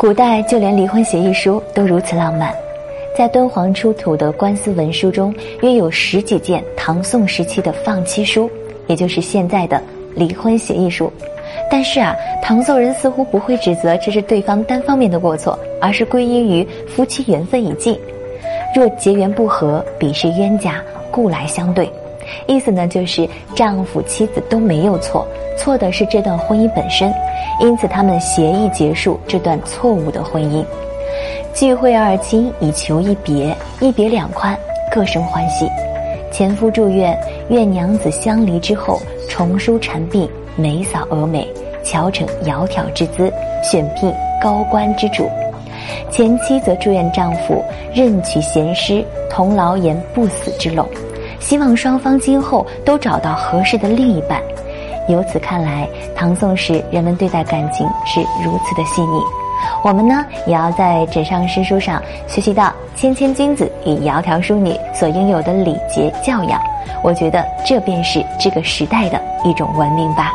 古代就连离婚协议书都如此浪漫，在敦煌出土的官司文书中，约有十几件唐宋时期的放妻书，也就是现在的离婚协议书。但是啊，唐宋人似乎不会指责这是对方单方面的过错，而是归因于夫妻缘分已尽。若结缘不和，彼是冤家，故来相对。意思呢，就是丈夫妻子都没有错，错的是这段婚姻本身。因此，他们协议结束这段错误的婚姻。聚会二亲以求一别，一别两宽，各生欢喜。前夫祝愿，愿娘子相离之后，重梳蝉鬓，眉扫蛾眉，乔成窈窕之姿，选聘高官之主。前妻则祝愿丈夫任取贤师，同劳言不死之龙。希望双方今后都找到合适的另一半。由此看来，唐宋时人们对待感情是如此的细腻。我们呢，也要在枕上诗书上学习到谦谦君子与窈窕淑女所应有的礼节教养。我觉得这便是这个时代的一种文明吧。